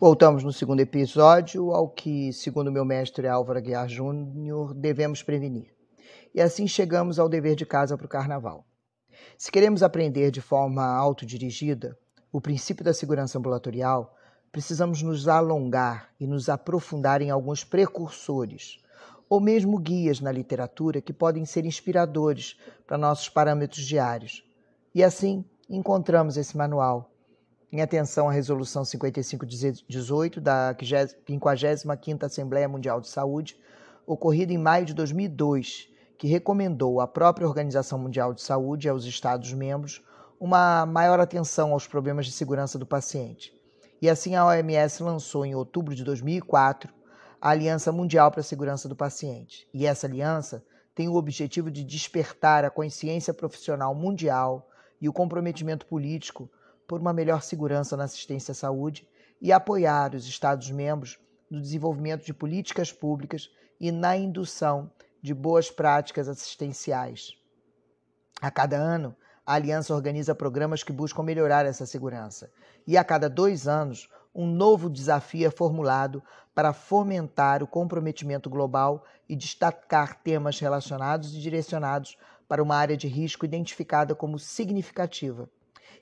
Voltamos no segundo episódio ao que, segundo meu mestre Álvaro Aguiar Júnior, devemos prevenir. E assim chegamos ao dever de casa para o carnaval. Se queremos aprender de forma autodirigida o princípio da segurança ambulatorial, precisamos nos alongar e nos aprofundar em alguns precursores, ou mesmo guias na literatura que podem ser inspiradores para nossos parâmetros diários. E assim encontramos esse manual em atenção à Resolução 5518 da 55ª Assembleia Mundial de Saúde, ocorrida em maio de 2002, que recomendou à própria Organização Mundial de Saúde e aos Estados-membros uma maior atenção aos problemas de segurança do paciente. E assim a OMS lançou em outubro de 2004 a Aliança Mundial para a Segurança do Paciente. E essa aliança tem o objetivo de despertar a consciência profissional mundial e o comprometimento político por uma melhor segurança na assistência à saúde e apoiar os Estados-membros no desenvolvimento de políticas públicas e na indução de boas práticas assistenciais. A cada ano, a Aliança organiza programas que buscam melhorar essa segurança, e a cada dois anos, um novo desafio é formulado para fomentar o comprometimento global e destacar temas relacionados e direcionados para uma área de risco identificada como significativa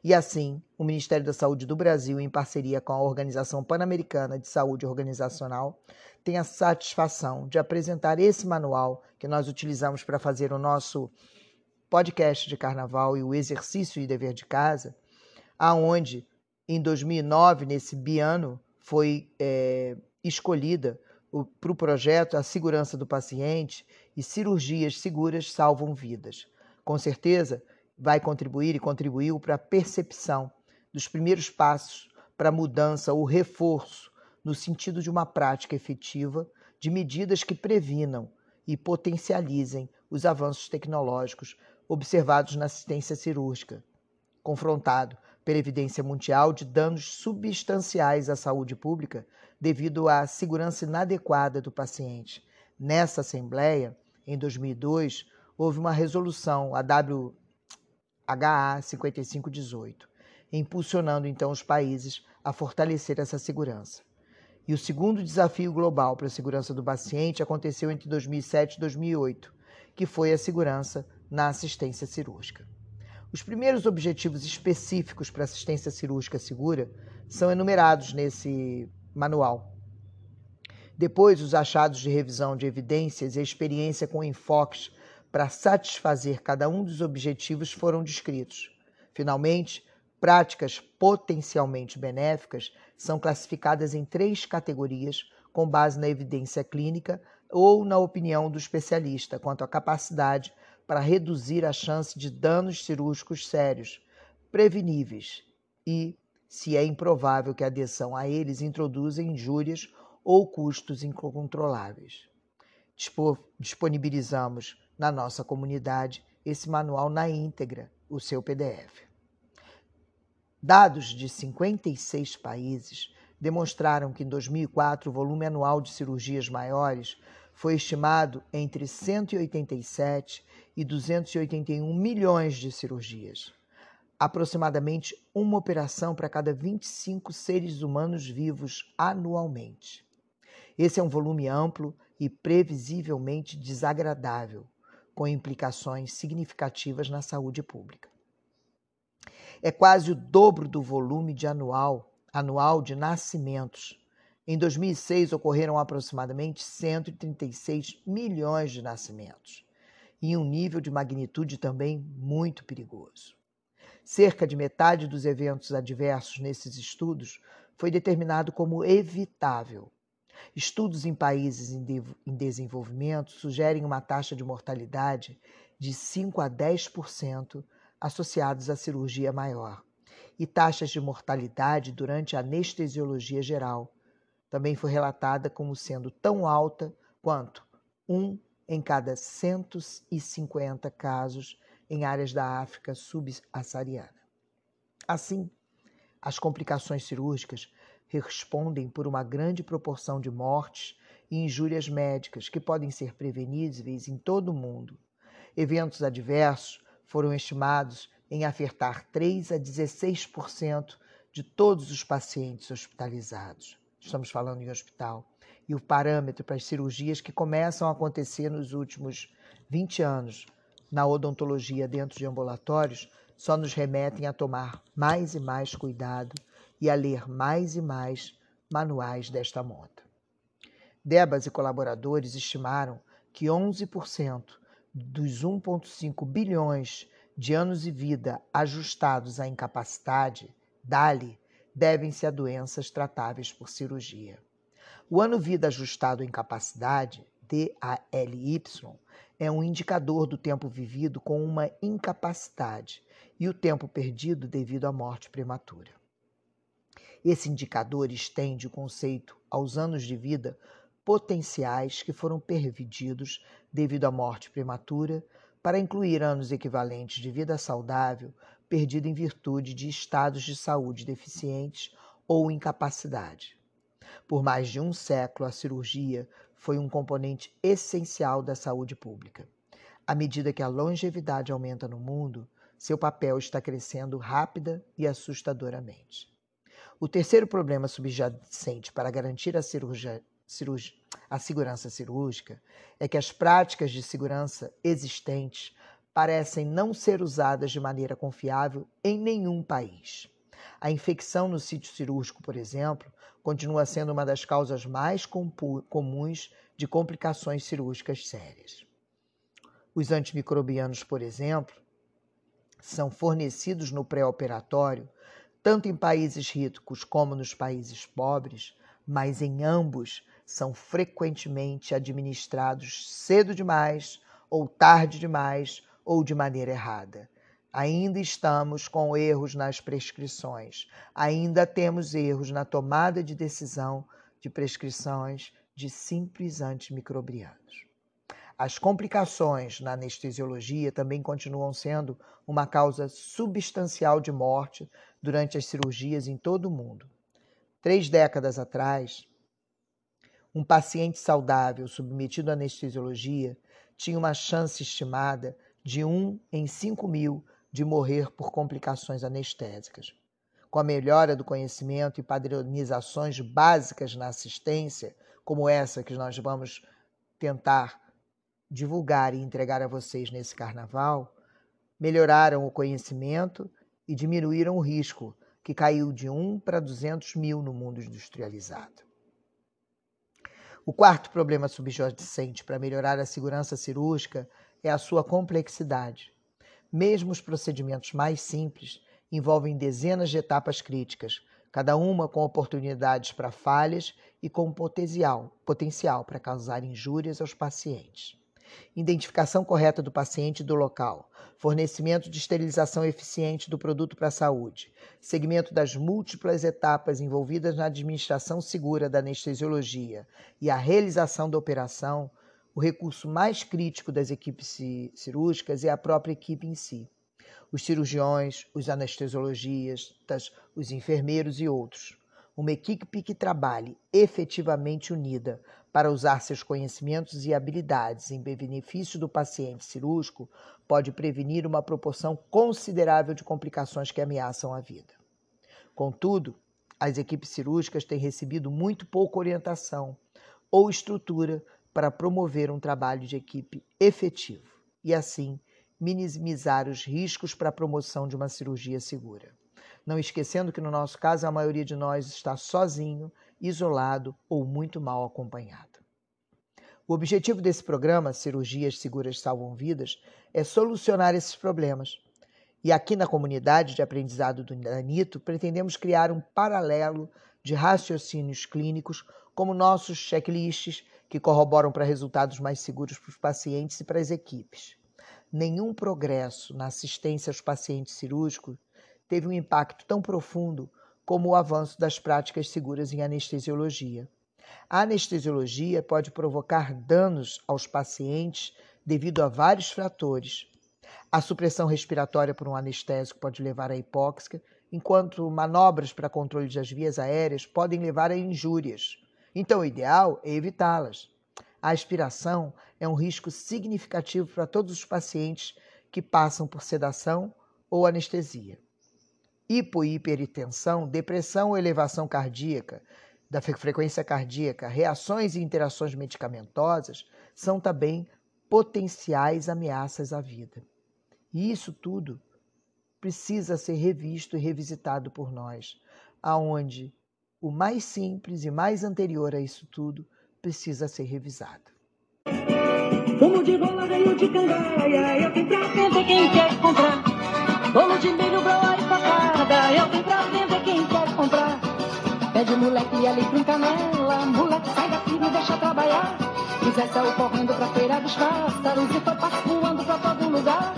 e assim, o Ministério da Saúde do Brasil, em parceria com a Organização Pan-Americana de Saúde Organizacional, tem a satisfação de apresentar esse manual que nós utilizamos para fazer o nosso podcast de carnaval e o exercício e dever de casa, aonde em 2009, nesse biano, foi é, escolhida para o projeto a segurança do paciente e cirurgias seguras salvam vidas. Com certeza, vai contribuir e contribuiu para a percepção dos primeiros passos para a mudança ou reforço no sentido de uma prática efetiva de medidas que previnam e potencializem os avanços tecnológicos observados na assistência cirúrgica, confrontado pela evidência mundial de danos substanciais à saúde pública devido à segurança inadequada do paciente. Nessa Assembleia, em 2002, houve uma resolução, a W HA 5518, impulsionando então os países a fortalecer essa segurança. E o segundo desafio global para a segurança do paciente aconteceu entre 2007 e 2008, que foi a segurança na assistência cirúrgica. Os primeiros objetivos específicos para assistência cirúrgica segura são enumerados nesse manual. Depois, os achados de revisão de evidências e a experiência com enfoques para satisfazer cada um dos objetivos foram descritos. Finalmente, práticas potencialmente benéficas são classificadas em três categorias com base na evidência clínica ou na opinião do especialista quanto à capacidade para reduzir a chance de danos cirúrgicos sérios, preveníveis e, se é improvável que a adesão a eles introduza injúrias ou custos incontroláveis. Disponibilizamos na nossa comunidade esse manual na íntegra, o seu PDF. Dados de 56 países demonstraram que em 2004 o volume anual de cirurgias maiores foi estimado entre 187 e 281 milhões de cirurgias. Aproximadamente uma operação para cada 25 seres humanos vivos anualmente. Esse é um volume amplo e previsivelmente desagradável, com implicações significativas na saúde pública. É quase o dobro do volume de anual, anual de nascimentos. Em 2006 ocorreram aproximadamente 136 milhões de nascimentos, em um nível de magnitude também muito perigoso. Cerca de metade dos eventos adversos nesses estudos foi determinado como evitável Estudos em países em, de, em desenvolvimento sugerem uma taxa de mortalidade de 5 a 10% associados à cirurgia maior e taxas de mortalidade durante a anestesiologia geral. Também foi relatada como sendo tão alta quanto um em cada 150 casos em áreas da África subsaariana. Assim, as complicações cirúrgicas respondem por uma grande proporção de mortes e injúrias médicas que podem ser preveníveis em todo o mundo. Eventos adversos foram estimados em afetar 3 a 16% de todos os pacientes hospitalizados. estamos falando em hospital, e o parâmetro para as cirurgias que começam a acontecer nos últimos 20 anos na odontologia dentro de ambulatórios só nos remetem a tomar mais e mais cuidado e a ler mais e mais manuais desta monta. Debas e colaboradores estimaram que 11% dos 1,5 bilhões de anos de vida ajustados à incapacidade, DALI, devem-se a doenças tratáveis por cirurgia. O ano-vida ajustado à incapacidade, DALY, é um indicador do tempo vivido com uma incapacidade e o tempo perdido devido à morte prematura. Esse indicador estende o conceito aos anos de vida potenciais que foram perdidos devido à morte prematura, para incluir anos equivalentes de vida saudável perdida em virtude de estados de saúde deficientes ou incapacidade. Por mais de um século, a cirurgia foi um componente essencial da saúde pública. À medida que a longevidade aumenta no mundo, seu papel está crescendo rápida e assustadoramente. O terceiro problema subjacente para garantir a, cirurgia, cirurgia, a segurança cirúrgica é que as práticas de segurança existentes parecem não ser usadas de maneira confiável em nenhum país. A infecção no sítio cirúrgico, por exemplo, continua sendo uma das causas mais comuns de complicações cirúrgicas sérias. Os antimicrobianos, por exemplo, são fornecidos no pré-operatório tanto em países ricos como nos países pobres, mas em ambos são frequentemente administrados cedo demais, ou tarde demais, ou de maneira errada. Ainda estamos com erros nas prescrições, ainda temos erros na tomada de decisão de prescrições de simples antimicrobianos. As complicações na anestesiologia também continuam sendo uma causa substancial de morte durante as cirurgias em todo o mundo. Três décadas atrás, um paciente saudável submetido à anestesiologia tinha uma chance estimada de 1 em 5 mil de morrer por complicações anestésicas. Com a melhora do conhecimento e padronizações básicas na assistência, como essa que nós vamos tentar divulgar e entregar a vocês nesse carnaval, melhoraram o conhecimento e diminuíram o risco, que caiu de 1 para 200 mil no mundo industrializado. O quarto problema subjacente para melhorar a segurança cirúrgica é a sua complexidade. Mesmo os procedimentos mais simples envolvem dezenas de etapas críticas, cada uma com oportunidades para falhas e com potencial, potencial para causar injúrias aos pacientes identificação correta do paciente e do local, fornecimento de esterilização eficiente do produto para a saúde, segmento das múltiplas etapas envolvidas na administração segura da anestesiologia e a realização da operação, o recurso mais crítico das equipes cirúrgicas é a própria equipe em si. Os cirurgiões, os anestesiologistas, os enfermeiros e outros. Uma equipe que trabalhe efetivamente unida para usar seus conhecimentos e habilidades em benefício do paciente cirúrgico pode prevenir uma proporção considerável de complicações que ameaçam a vida. Contudo, as equipes cirúrgicas têm recebido muito pouca orientação ou estrutura para promover um trabalho de equipe efetivo e, assim, minimizar os riscos para a promoção de uma cirurgia segura. Não esquecendo que, no nosso caso, a maioria de nós está sozinho isolado ou muito mal acompanhado. O objetivo desse programa, Cirurgias Seguras Salvam Vidas, é solucionar esses problemas. E aqui na comunidade de aprendizado do Danito, pretendemos criar um paralelo de raciocínios clínicos como nossos checklists que corroboram para resultados mais seguros para os pacientes e para as equipes. Nenhum progresso na assistência aos pacientes cirúrgicos teve um impacto tão profundo como o avanço das práticas seguras em anestesiologia. A anestesiologia pode provocar danos aos pacientes devido a vários fatores. A supressão respiratória por um anestésico pode levar à hipóxia, enquanto manobras para controle das vias aéreas podem levar a injúrias. Então, o ideal é evitá-las. A aspiração é um risco significativo para todos os pacientes que passam por sedação ou anestesia hipo e hipertensão, depressão ou elevação cardíaca, da frequência cardíaca, reações e interações medicamentosas são também potenciais ameaças à vida. E isso tudo precisa ser revisto e revisitado por nós, aonde o mais simples e mais anterior a isso tudo precisa ser revisado. Fumo de rola veio de cangaia, eu tenho pra quem quer comprar. Bolo de milho, broa facada, eu tenho pra vender quem quer comprar. Pede moleque ali com canela, moleque sai daqui me deixa trabalhar. Zé saiu correndo pra feira dos pássaros e foi voando pra todo lugar.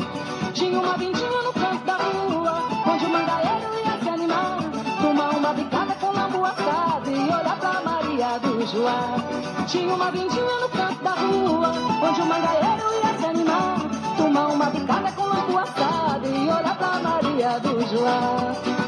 Tinha uma vindinha no canto da rua, onde o mangaeiro ia se animar. Tomar uma bicada com lambu assado e olhar pra Maria do Joá. Tinha uma vindinha no canto da rua, onde o mangaeiro ia se animar. Tomar uma bicada com lambu assado e olhar pra Maria do